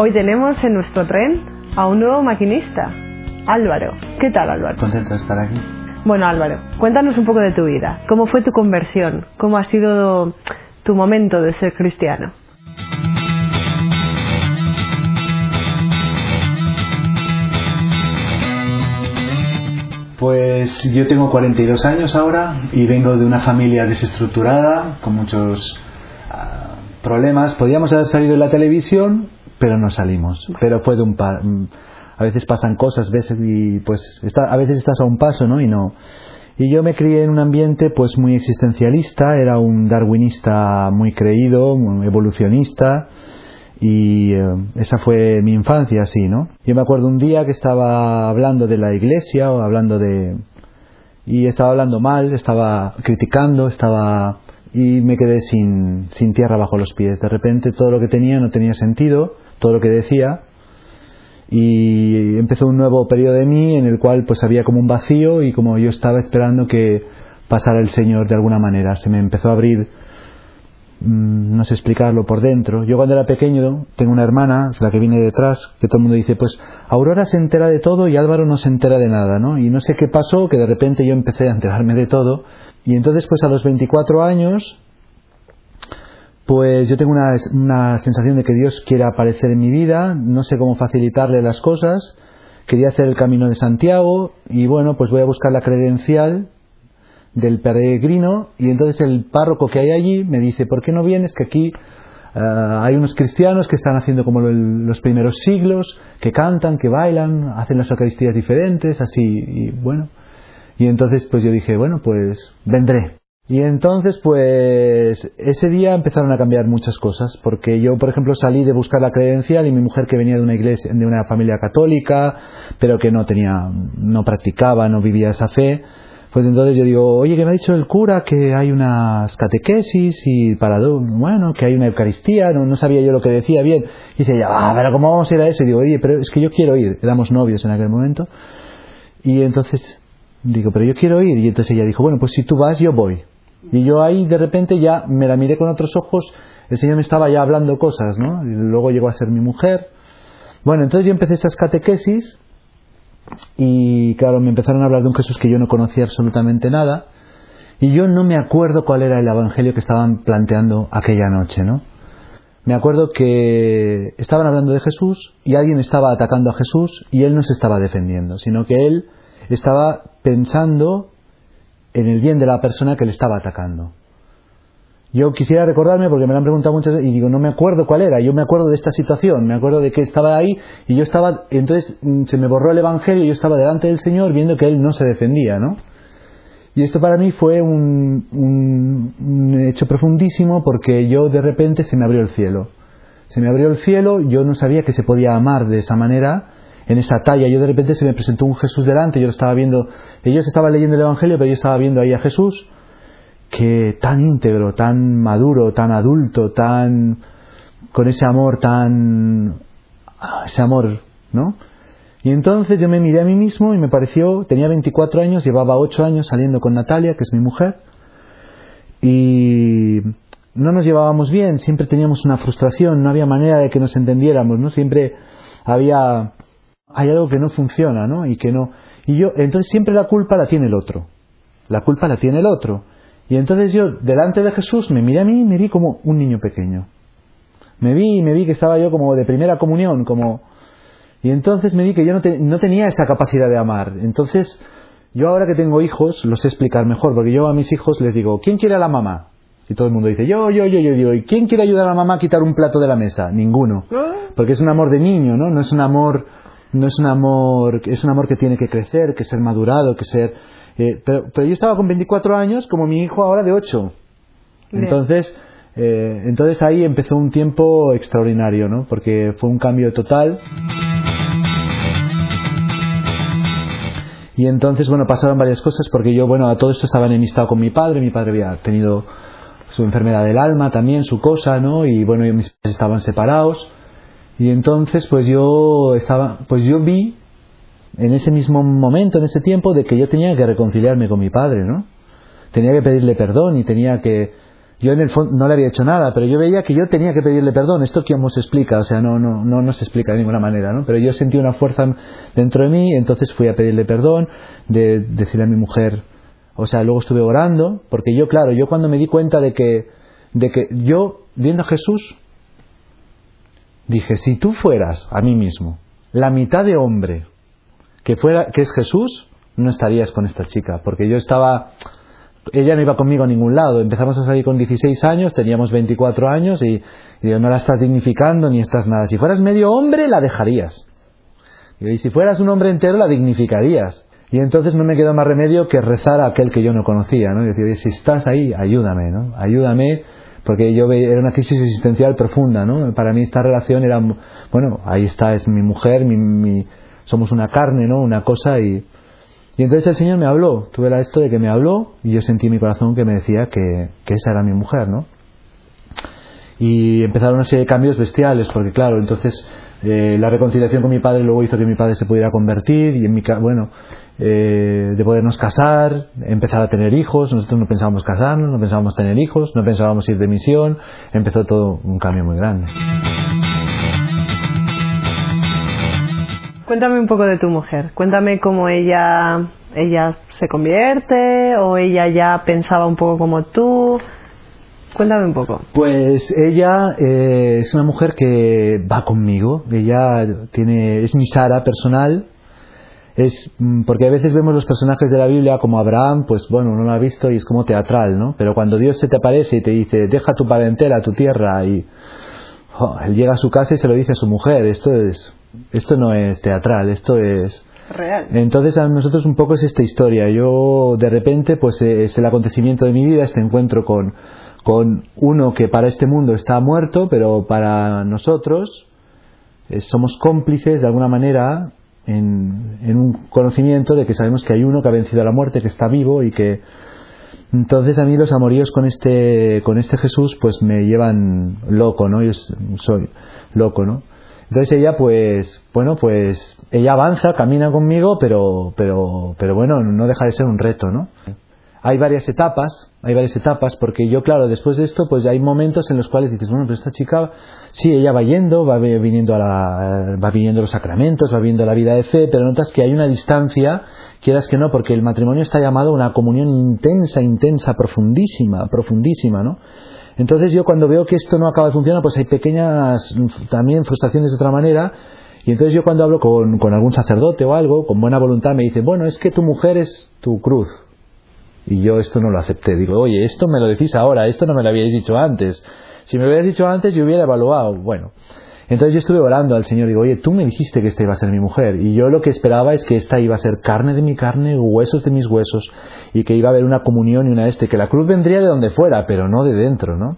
Hoy tenemos en nuestro tren a un nuevo maquinista, Álvaro. ¿Qué tal, Álvaro? Contento de estar aquí. Bueno, Álvaro, cuéntanos un poco de tu vida. ¿Cómo fue tu conversión? ¿Cómo ha sido tu momento de ser cristiano? Pues yo tengo 42 años ahora y vengo de una familia desestructurada, con muchos ah, problemas. Podíamos haber salido en la televisión, pero no salimos. Pero fue de un pa a veces pasan cosas, veces y pues está, a veces estás a un paso, ¿no? Y no. Y yo me crié en un ambiente pues muy existencialista, era un darwinista muy creído, muy evolucionista y eh, esa fue mi infancia así, ¿no? Yo me acuerdo un día que estaba hablando de la iglesia o hablando de y estaba hablando mal, estaba criticando, estaba y me quedé sin, sin tierra bajo los pies. De repente todo lo que tenía no tenía sentido, todo lo que decía y empezó un nuevo periodo de mí en el cual pues había como un vacío y como yo estaba esperando que pasara el Señor de alguna manera, se me empezó a abrir mm, no sé explicarlo por dentro. Yo cuando era pequeño tengo una hermana, la que viene detrás, que todo el mundo dice, pues Aurora se entera de todo y Álvaro no se entera de nada, ¿no? Y no sé qué pasó, que de repente yo empecé a enterarme de todo. Y entonces pues a los 24 años pues yo tengo una, una, sensación de que Dios quiere aparecer en mi vida, no sé cómo facilitarle las cosas, quería hacer el camino de Santiago y bueno, pues voy a buscar la credencial del peregrino y entonces el párroco que hay allí me dice, ¿por qué no vienes? Que aquí uh, hay unos cristianos que están haciendo como los primeros siglos, que cantan, que bailan, hacen las eucaristías diferentes, así, y bueno. Y entonces pues yo dije, bueno, pues vendré. Y entonces, pues, ese día empezaron a cambiar muchas cosas, porque yo, por ejemplo, salí de buscar la credencial y mi mujer que venía de una iglesia, de una familia católica, pero que no tenía, no practicaba, no vivía esa fe, pues entonces yo digo, oye, que me ha dicho el cura que hay unas catequesis y para, bueno, que hay una Eucaristía, no, sabía yo lo que decía bien. Y dice, ah, pero ¿cómo vamos a ir a eso? Y digo, oye, pero es que yo quiero ir, éramos novios en aquel momento. Y entonces digo, pero yo quiero ir. Y entonces ella dijo, bueno, pues si tú vas, yo voy. Y yo ahí de repente ya me la miré con otros ojos, el Señor me estaba ya hablando cosas, ¿no? Luego llegó a ser mi mujer. Bueno, entonces yo empecé esas catequesis y claro, me empezaron a hablar de un Jesús que yo no conocía absolutamente nada y yo no me acuerdo cuál era el evangelio que estaban planteando aquella noche, ¿no? Me acuerdo que estaban hablando de Jesús y alguien estaba atacando a Jesús y él no se estaba defendiendo, sino que él estaba pensando en el bien de la persona que le estaba atacando. Yo quisiera recordarme, porque me lo han preguntado muchas veces, y digo, no me acuerdo cuál era, yo me acuerdo de esta situación, me acuerdo de que estaba ahí, y yo estaba, entonces mm, se me borró el Evangelio, y yo estaba delante del Señor viendo que Él no se defendía, ¿no? Y esto para mí fue un, un hecho profundísimo, porque yo de repente se me abrió el cielo. Se me abrió el cielo, yo no sabía que se podía amar de esa manera, en esa talla. Yo de repente se me presentó un Jesús delante, yo lo estaba viendo, ellos estaban leyendo el Evangelio, pero yo estaba viendo ahí a Jesús, que tan íntegro, tan maduro, tan adulto, tan con ese amor tan ah, ese amor, ¿no? Y entonces yo me miré a mí mismo y me pareció, tenía 24 años, llevaba 8 años saliendo con Natalia, que es mi mujer, y no nos llevábamos bien, siempre teníamos una frustración, no había manera de que nos entendiéramos, ¿no? Siempre había hay algo que no funciona, ¿no? Y que no. Y yo, entonces siempre la culpa la tiene el otro. La culpa la tiene el otro. Y entonces yo, delante de Jesús, me miré a mí y me vi como un niño pequeño. Me vi y me vi que estaba yo como de primera comunión, como. Y entonces me vi que yo no, no tenía esa capacidad de amar. Entonces, yo ahora que tengo hijos, lo sé explicar mejor, porque yo a mis hijos les digo, ¿quién quiere a la mamá? Y todo el mundo dice, yo, yo, yo, yo, yo. ¿Y quién quiere ayudar a la mamá a quitar un plato de la mesa? Ninguno. ¿Ah? Porque es un amor de niño, ¿no? No es un amor no es un amor, es un amor que tiene que crecer, que ser madurado, que ser... Eh, pero, pero, yo estaba con 24 años como mi hijo ahora de 8. Entonces, eh, entonces ahí empezó un tiempo extraordinario, ¿no? Porque fue un cambio total. Y entonces, bueno, pasaron varias cosas porque yo, bueno, a todo esto estaba enemistado con mi padre, mi padre había tenido su enfermedad del alma también, su cosa, ¿no? Y bueno, mis padres estaban separados. Y entonces pues yo estaba, pues yo vi en ese mismo momento, en ese tiempo, de que yo tenía que reconciliarme con mi padre, ¿no? Tenía que pedirle perdón y tenía que... yo en el fondo no le había hecho nada, pero yo veía que yo tenía que pedirle perdón. Esto quién se explica, o sea, no, no, no, no se explica de ninguna manera, ¿no? Pero yo sentí una fuerza dentro de mí, entonces fui a pedirle perdón, de decirle a mi mujer, o sea, luego estuve orando, porque yo, claro, yo cuando me di cuenta de que, de que yo, viendo a Jesús, dije, si tú fueras a mí mismo la mitad de hombre que fuera, que es Jesús, no estarías con esta chica, porque yo estaba, ella no iba conmigo a ningún lado. Empezamos a salir con 16 años, teníamos 24 años y, digo, no la estás dignificando ni estás nada. Si fueras medio hombre, la dejarías. Y si fueras un hombre entero, la dignificarías. Y entonces no me quedó más remedio que rezar a aquel que yo no conocía, ¿no? Y decir, si estás ahí, ayúdame, ¿no? Ayúdame, porque yo veía, era una crisis existencial profunda, ¿no? Para mí esta relación era, bueno, ahí está, es mi mujer, mi, somos una carne, ¿no? Una cosa y, y entonces el Señor me habló, tuve la esto de que me habló y yo sentí en mi corazón que me decía que, que esa era mi mujer, ¿no? Y empezaron una serie de cambios bestiales, porque claro, entonces eh, la reconciliación con mi padre luego hizo que mi padre se pudiera convertir y en mi bueno, eh, de podernos casar, empezar a tener hijos, nosotros no pensábamos casarnos, no pensábamos tener hijos, no pensábamos ir de misión, empezó todo un cambio muy grande. Cuéntame un poco de tu mujer. Cuéntame cómo ella, ella se convierte o ella ya pensaba un poco como tú. Cuéntame un poco. Pues ella eh, es una mujer que va conmigo. Ella tiene es mi Sara personal. Es mm, porque a veces vemos los personajes de la Biblia como Abraham, pues bueno, no lo ha visto y es como teatral, ¿no? Pero cuando Dios se te aparece y te dice, deja tu parentela, tu tierra y oh, él llega a su casa y se lo dice a su mujer. Esto es esto no es teatral, esto es real. Entonces a nosotros un poco es esta historia. Yo de repente pues es el acontecimiento de mi vida, este encuentro con, con uno que para este mundo está muerto, pero para nosotros eh, somos cómplices de alguna manera en, un conocimiento de que sabemos que hay uno que ha vencido a la muerte, que está vivo y que entonces a mí los amoríos con este con este Jesús pues me llevan loco, ¿no? Yo soy loco, ¿no? Entonces ella, pues, bueno, pues ella avanza, camina conmigo, pero, pero, pero bueno, no deja de ser un reto, ¿no? Hay varias etapas, hay varias etapas, porque yo, claro, después de esto, pues hay momentos en los cuales dices, bueno, pero esta chica, sí, ella va yendo, va viniendo a la, va viniendo los sacramentos, va viendo la vida de fe, pero notas que hay una distancia, quieras que no, porque el matrimonio está llamado a una comunión intensa, intensa, profundísima, profundísima, ¿no? Entonces yo cuando veo que esto no acaba de funcionar, pues hay pequeñas también frustraciones de otra manera. Y entonces yo cuando hablo con, con algún sacerdote o algo, con buena voluntad, me dice, bueno, es que tu mujer es tu cruz. Y yo esto no lo acepté. Digo, oye, esto me lo decís ahora, esto no me lo habíais dicho antes. Si me lo hubieras dicho antes, yo hubiera evaluado. Bueno, entonces yo estuve orando al Señor digo, oye, tú me dijiste que esta iba a ser mi mujer. Y yo lo que esperaba es que esta iba a ser carne de mi carne, huesos de mis huesos, y que iba a haber una comunión y una este, que la cruz vendría de donde fuera, pero no de dentro, ¿no?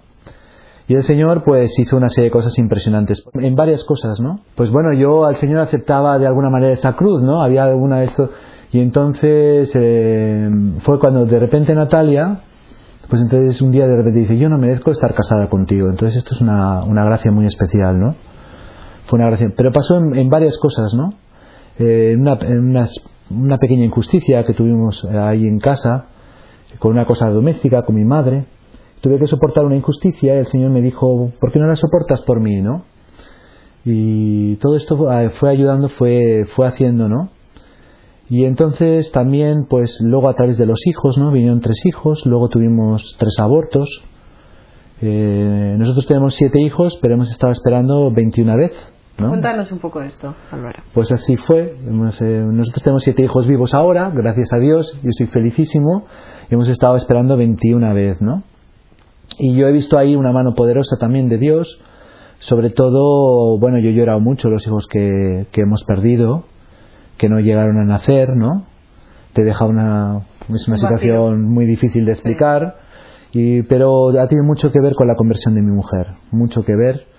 Y el Señor pues hizo una serie de cosas impresionantes, en varias cosas, ¿no? Pues bueno, yo al Señor aceptaba de alguna manera esta cruz, ¿no? Había alguna de esto... Y entonces eh, fue cuando de repente Natalia, pues entonces un día de repente dice, yo no merezco estar casada contigo. Entonces esto es una, una gracia muy especial, ¿no? fue una gracia. Pero pasó en, varias cosas, ¿no? Eh, una, una, pequeña injusticia que tuvimos ahí en casa, con una cosa doméstica, con mi madre. Tuve que soportar una injusticia y el Señor me dijo, ¿por qué no la soportas por mí, no? Y todo esto fue ayudando, fue, fue haciendo, ¿no? Y entonces también, pues luego a través de los hijos, ¿no? Vinieron tres hijos, luego tuvimos tres abortos. Eh, nosotros tenemos siete hijos, pero hemos estado esperando 21 veces Cuéntanos un poco esto, Álvaro. Pues así fue. Eh, nosotros tenemos siete hijos vivos ahora, gracias a Dios. Yo estoy felicísimo. Y hemos estado esperando 21 veces, ¿no? Y yo he visto ahí una mano poderosa también de Dios. Sobre todo, bueno, yo he llorado mucho los hijos que, hemos perdido, que no llegaron a nacer, ¿no? Te deja una, es una situación muy difícil de explicar. Y, pero ha tenido mucho que ver con la conversión de mi mujer, mucho que ver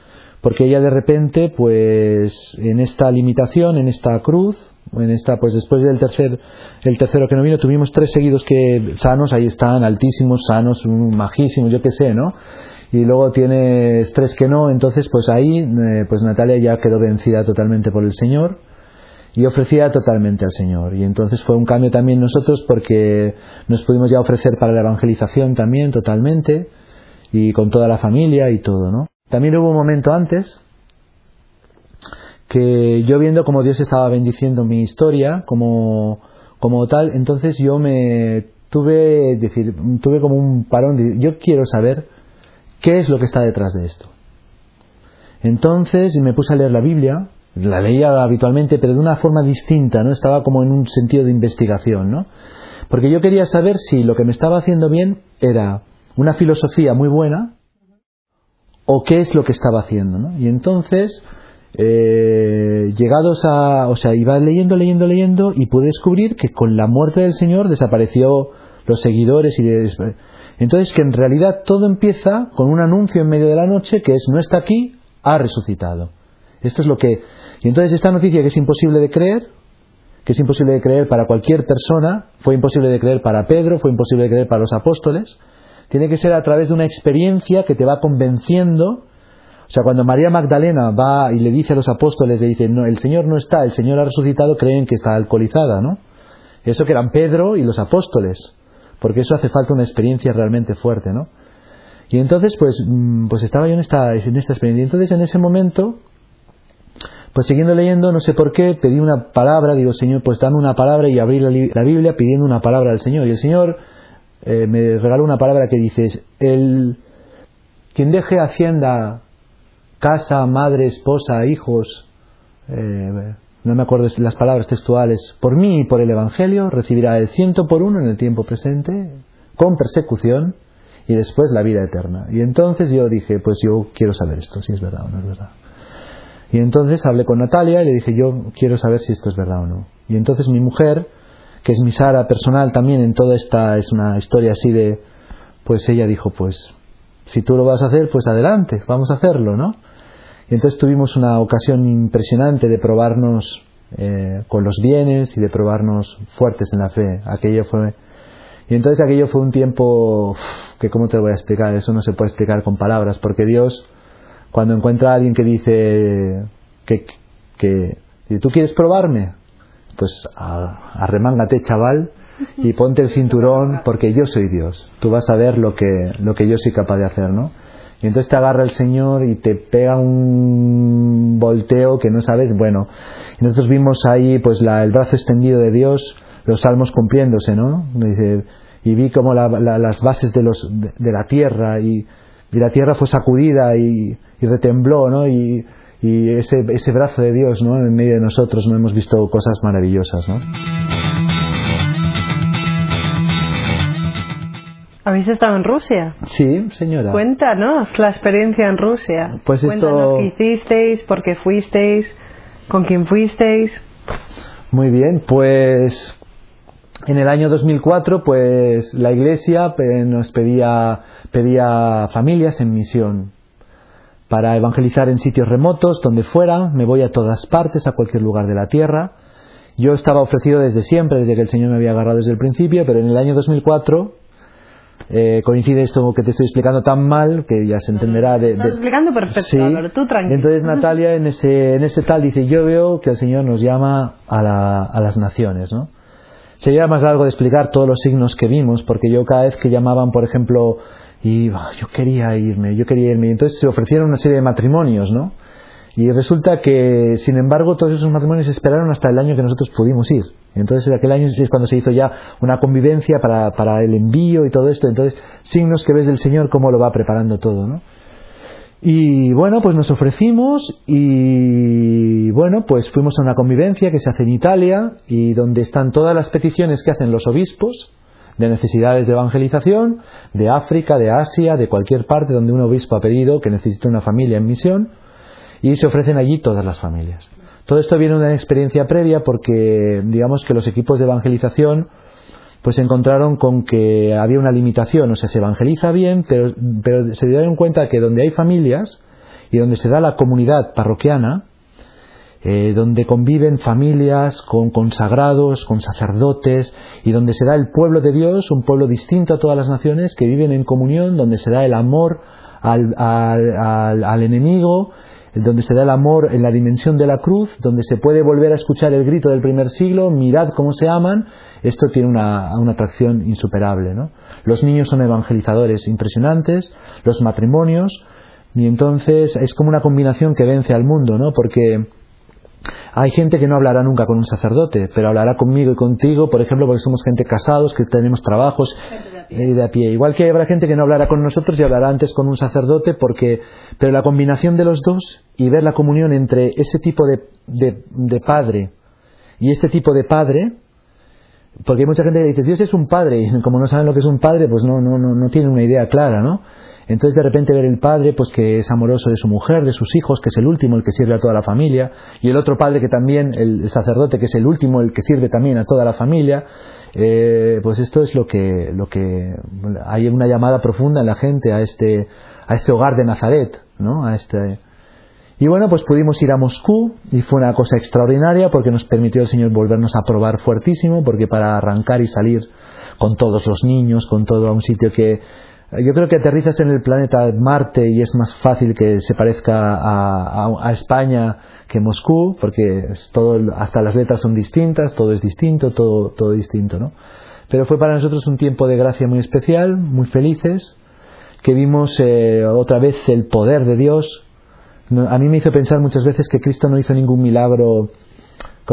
porque ella de repente, pues en esta limitación, en esta cruz, en esta, pues después del tercer, el tercero que no vino, tuvimos tres seguidos que sanos, ahí están, altísimos, sanos, majísimos, yo qué sé, ¿no? Y luego tienes tres que no, entonces pues ahí, eh, pues Natalia ya quedó vencida totalmente por el Señor y ofrecía totalmente al Señor. Y entonces fue un cambio también nosotros porque nos pudimos ya ofrecer para la evangelización también totalmente y con toda la familia y todo, ¿no? También hubo un momento antes que yo viendo como Dios estaba bendiciendo mi historia como, como tal, entonces yo me tuve, decir, tuve como un parón de, yo quiero saber qué es lo que está detrás de esto. Entonces me puse a leer la Biblia, la leía habitualmente, pero de una forma distinta, ¿no? Estaba como en un sentido de investigación, ¿no? Porque yo quería saber si lo que me estaba haciendo bien era una filosofía muy buena o qué es lo que estaba haciendo, ¿no? Y entonces eh, llegados a, o sea, iba leyendo, leyendo, leyendo y pude descubrir que con la muerte del Señor desapareció los seguidores y entonces que en realidad todo empieza con un anuncio en medio de la noche que es no está aquí, ha resucitado. Esto es lo que y entonces esta noticia que es imposible de creer, que es imposible de creer para cualquier persona, fue imposible de creer para Pedro, fue imposible de creer para los apóstoles, tiene que ser a través de una experiencia que te va convenciendo o sea, cuando María Magdalena va y le dice a los apóstoles, le dice, no, el Señor no está, el Señor ha resucitado, creen que está alcoholizada, ¿no? Eso que eran Pedro y los apóstoles, porque eso hace falta una experiencia realmente fuerte, ¿no? Y entonces, pues, mm, pues estaba yo en esta, en esta experiencia. Y entonces, en ese momento, pues siguiendo leyendo, no sé por qué, pedí una palabra, digo, Señor, pues dame una palabra y abrí la, Biblia pidiendo una palabra al Señor. Y el Señor eh, me regaló una palabra que dice, el, quien deje hacienda casa, madre, esposa, hijos, eh, no me acuerdo las palabras textuales, por mí y por el Evangelio, recibirá el ciento por uno en el tiempo presente, con persecución, y después la vida eterna. Y entonces yo dije, pues yo quiero saber esto, si es verdad o no es verdad. Y entonces hablé con Natalia y le dije, yo quiero saber si esto es verdad o no. Y entonces mi mujer, que es mi Sara personal también en toda esta, es una historia así de, pues ella dijo, pues si tú lo vas a hacer, pues adelante, vamos a hacerlo, ¿no? Y entonces tuvimos una ocasión impresionante de probarnos eh, con los bienes y de probarnos fuertes en la fe. Aquello fue y entonces aquello fue un tiempo que cómo te voy a explicar, eso no se puede explicar con palabras, porque Dios cuando encuentra a alguien que dice que, que, tú quieres probarme, pues arremángate chaval y ponte el cinturón porque yo soy Dios. Tú vas a ver lo que, lo que yo soy capaz de hacer, ¿no? Y entonces te agarra el Señor y te pega un volteo que no sabes, bueno. Y nosotros vimos ahí pues la, el brazo extendido de Dios, los salmos cumpliéndose, ¿no? Y vi como las bases de, los, de, la tierra y, y, la tierra fue sacudida y, y retembló, ¿no? Y, y ese, ese brazo de Dios, ¿no? En medio de nosotros no hemos visto cosas maravillosas, ¿no? ¿Habéis estado en Rusia? Sí, señora. Cuéntanos la experiencia en Rusia. Pues Cuéntanos qué hicisteis, por qué fuisteis, con quién fuisteis. Muy bien, pues en el año 2004 pues la iglesia nos pedía, pedía familias en misión para evangelizar en sitios remotos, donde fuera, me voy a todas partes, a cualquier lugar de la tierra. Yo estaba ofrecido desde siempre, desde que el Señor me había agarrado desde el principio, pero en el año 2004 eh, coincide esto que te estoy explicando tan mal que ya se entenderá de, Estás explicando perfecto, sí. tú tranquilo. Entonces Natalia en ese, en ese tal dice, yo veo que el Señor nos llama a, la, a las naciones, ¿no? Sería más largo de explicar todos los signos que vimos, porque yo cada vez que llamaban, por ejemplo, y yo quería irme, yo quería irme, y entonces se ofrecieron una serie de matrimonios, ¿no? Y resulta que, sin embargo, todos esos matrimonios esperaron hasta el año que nosotros pudimos ir. Entonces, en aquel año es cuando se hizo ya una convivencia para, para el envío y todo esto. Entonces, signos que ves del Señor cómo lo va preparando todo, ¿no? Y bueno, pues nos ofrecimos y bueno, pues fuimos a una convivencia que se hace en Italia y donde están todas las peticiones que hacen los obispos de necesidades de evangelización de África, de Asia, de cualquier parte donde un obispo ha pedido que necesite una familia en misión y se ofrecen allí todas las familias. Todo esto viene de una experiencia previa porque digamos que los equipos de evangelización pues se encontraron con que había una limitación, o sea, se evangeliza bien, pero, pero se dieron cuenta que donde hay familias y donde se da la comunidad parroquiana, eh, donde conviven familias con consagrados, con sacerdotes, y donde se da el pueblo de Dios, un pueblo distinto a todas las naciones, que viven en comunión, donde se da el amor al, al, al enemigo, donde se da el amor en la dimensión de la cruz, donde se puede volver a escuchar el grito del primer siglo, mirad cómo se aman, esto tiene una, una atracción insuperable. ¿no? Los niños son evangelizadores impresionantes, los matrimonios, y entonces es como una combinación que vence al mundo, ¿no? porque hay gente que no hablará nunca con un sacerdote, pero hablará conmigo y contigo, por ejemplo, porque somos gente casados, que tenemos trabajos eh, de a pie. Igual que habrá gente que no hablará con nosotros y hablará antes con un sacerdote, porque, pero la combinación de los dos y ver la comunión entre ese tipo de, de, de padre y este tipo de padre, porque hay mucha gente que dice, Dios es un padre, y como no saben lo que es un padre, pues no, no, no, no tienen una idea clara, ¿no? Entonces de repente ver el padre pues que es amoroso de su mujer, de sus hijos, que es el último, el que sirve a toda la familia, y el otro padre que también, el sacerdote que es el último, el que sirve también a toda la familia, eh, pues esto es lo que, lo que hay una llamada profunda en la gente a este, a este hogar de Nazaret, ¿no? A este, y bueno, pues pudimos ir a Moscú y fue una cosa extraordinaria porque nos permitió el Señor volvernos a probar fuertísimo, porque para arrancar y salir con todos los niños, con todo a un sitio que yo creo que aterrizas en el planeta Marte y es más fácil que se parezca a, España que Moscú, porque todo, hasta las letras son distintas, todo es distinto, todo, todo distinto, ¿no? Pero fue para nosotros un tiempo de gracia muy especial, muy felices, que vimos eh, otra vez el poder de Dios. A mí me hizo pensar muchas veces que Cristo no hizo ningún milagro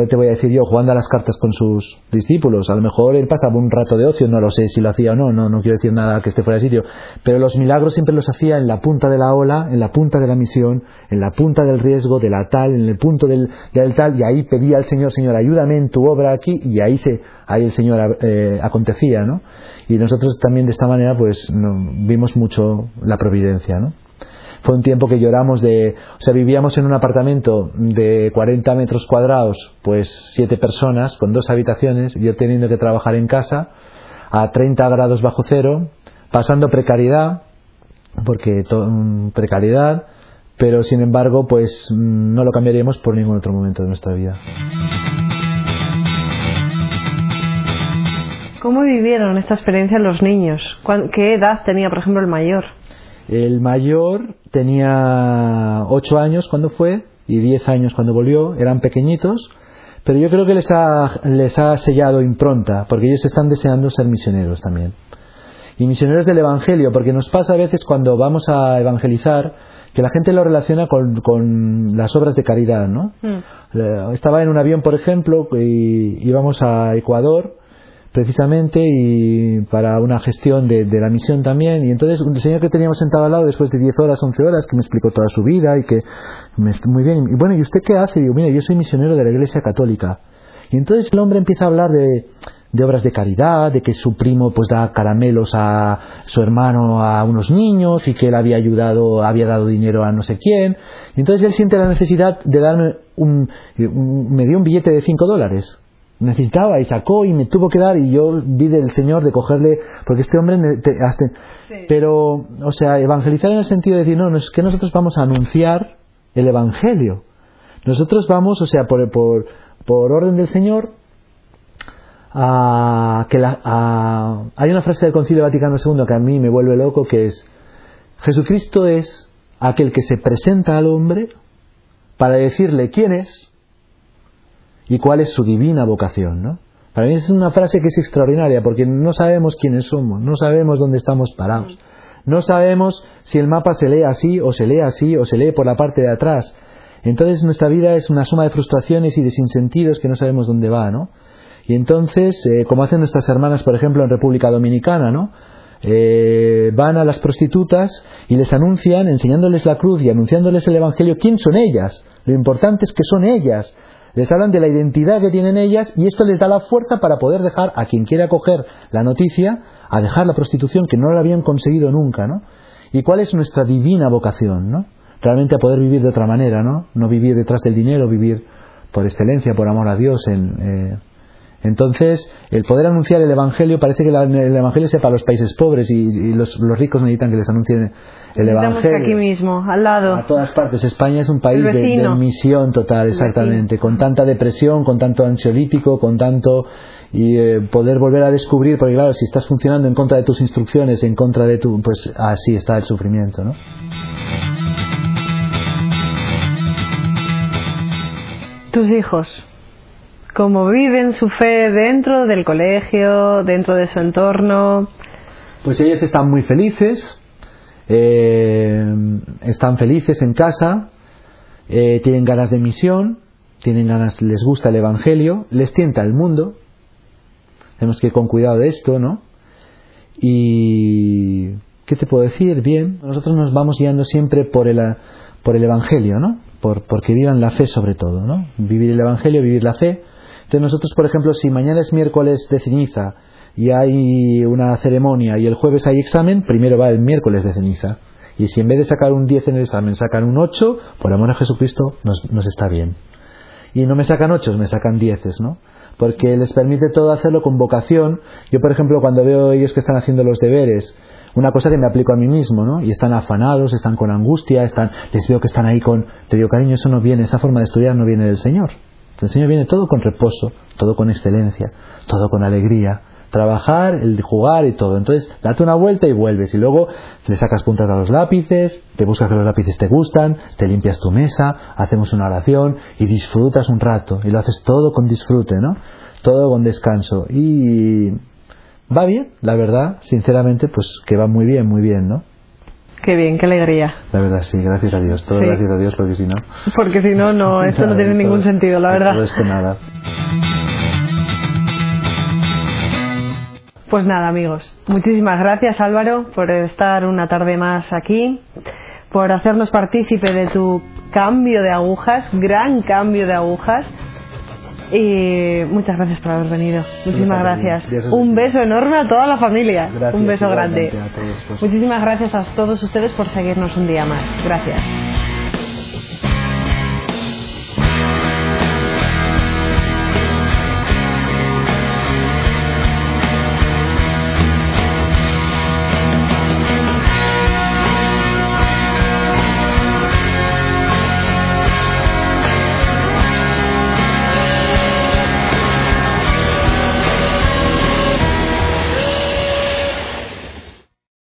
te voy a decir yo? Jugando a las cartas con sus discípulos. A lo mejor él pasaba un rato de ocio, no lo sé si lo hacía o no, no, no quiero decir nada que esté fuera de sitio. Pero los milagros siempre los hacía en la punta de la ola, en la punta de la misión, en la punta del riesgo, de la tal, en el punto del, del tal, y ahí pedía al Señor, Señor, ayúdame en tu obra aquí, y ahí se, ahí el Señor eh, acontecía, ¿no? Y nosotros también de esta manera, pues, vimos mucho la providencia, ¿no? Fue un tiempo que lloramos de, o sea, vivíamos en un apartamento de 40 metros cuadrados, pues siete personas con dos habitaciones, yo teniendo que trabajar en casa a 30 grados bajo cero, pasando precariedad, porque mm, precariedad, pero sin embargo, pues mm, no lo cambiaríamos por ningún otro momento de nuestra vida. ¿Cómo vivieron esta experiencia los niños? ¿Qué edad tenía, por ejemplo, el mayor? El mayor tenía 8 años cuando fue y 10 años cuando volvió, eran pequeñitos, pero yo creo que les ha, les ha sellado impronta, porque ellos están deseando ser misioneros también. Y misioneros del Evangelio, porque nos pasa a veces cuando vamos a evangelizar que la gente lo relaciona con, con las obras de caridad, ¿no? Mm. Eh, estaba en un avión, por ejemplo, y íbamos a Ecuador precisamente y para una gestión de, la misión también y entonces un señor que teníamos sentado al lado después de 10 horas, 11 horas que me explicó toda su vida y que me, muy bien y bueno, ¿y usted qué hace? Y digo, mira, yo soy misionero de la Iglesia Católica y entonces el hombre empieza a hablar de, de obras de caridad, de que su primo pues da caramelos a su hermano a unos niños y que él había ayudado, había dado dinero a no sé quién. Y entonces él siente la necesidad de darme un, me dio un billete de 5 dólares necesitaba y sacó y me tuvo que dar y yo vi del Señor de cogerle, porque este hombre, pero, o sea, evangelizar en el sentido de decir, no, no es que nosotros vamos a anunciar el Evangelio. Nosotros vamos, o sea, por, por, por orden del Señor, a que la, hay una frase del Concilio Vaticano II que a mí me vuelve loco, que es, Jesucristo es aquel que se presenta al hombre para decirle quién es, y cuál es su divina vocación, ¿no? Para mí es una frase que es extraordinaria porque no sabemos quiénes somos, no sabemos dónde estamos parados, no sabemos si el mapa se lee así o se lee así o se lee por la parte de atrás. Entonces nuestra vida es una suma de frustraciones y de sinsentidos que no sabemos dónde va, ¿no? Y entonces, eh, como hacen nuestras hermanas, por ejemplo, en República Dominicana, ¿no? Eh, van a las prostitutas y les anuncian, enseñándoles la cruz y anunciándoles el Evangelio, quién son ellas. Lo importante es que son ellas, les hablan de la identidad que tienen ellas y esto les da la fuerza para poder dejar a quien quiera coger la noticia a dejar la prostitución que no la habían conseguido nunca, ¿no? ¿Y cuál es nuestra divina vocación, ¿no? Realmente a poder vivir de otra manera, ¿no? No vivir detrás del dinero, vivir por excelencia, por amor a Dios. En, eh, Entonces, el poder anunciar el Evangelio, parece que el Evangelio sea para los países pobres y, los, los, ricos necesitan que les anuncien el Evangelio. aquí mismo, al lado. A todas partes. España es un país de, misión total, exactamente. Con tanta depresión, con tanto ansiolítico, con tanto. Y eh, poder volver a descubrir, porque claro, si estás funcionando en contra de tus instrucciones, en contra de tu. Pues así está el sufrimiento, ¿no? tus hijos? ¿Cómo viven su fe dentro del colegio, dentro de su entorno? Pues ellos están muy felices, eh, están felices en casa, eh, tienen ganas de misión, tienen ganas, les gusta el Evangelio, les tienta el mundo. Tenemos que ir con cuidado de esto, ¿no? Y ¿qué te puedo decir? Bien, nosotros nos vamos guiando siempre por el, por el Evangelio, ¿no? Por, porque vivan la fe sobre todo, ¿no? Vivir el Evangelio, vivir la fe. Entonces nosotros, por ejemplo, si mañana es miércoles de ceniza y hay una ceremonia y el jueves hay examen, primero va el miércoles de ceniza. Y si en vez de sacar un 10 en el examen sacan un 8, por amor a Jesucristo nos, está bien. Y no me sacan 8, me sacan 10, ¿no? Porque les permite todo hacerlo con vocación. Yo, por ejemplo, cuando veo ellos que están haciendo los deberes, una cosa que me aplico a mí mismo, ¿no? Y están afanados, están con angustia, están, les veo que están ahí con, te digo, cariño, eso no viene, esa forma de estudiar no viene del Señor. El Señor viene todo con reposo, todo con excelencia, todo con alegría, trabajar, el jugar y todo. Entonces, date una vuelta y vuelves. Y luego le sacas puntas a los lápices, te buscas que los lápices te gustan, te limpias tu mesa, hacemos una oración y disfrutas un rato. Y lo haces todo con disfrute, ¿no? Todo con descanso. Y va bien, la verdad, sinceramente, pues que va muy bien, muy bien, ¿no? Qué bien, qué alegría. La verdad, sí, gracias a Dios. Todo Sí. gracias a Dios, porque si no. Porque si no, no, esto no tiene todo- ningún sentido, la verdad. Todo esto nada. Pues nada, amigos. Muchísimas gracias, Álvaro, por estar una tarde más aquí, por hacernos partícipe de tu cambio de agujas, gran cambio de agujas. Y muchas gracias por haber venido. Muchísimas Gracias Un beso enorme a toda la familia. Gracias, Un beso grande. Muchísimas gracias a todos ustedes por seguirnos un día más. Gracias.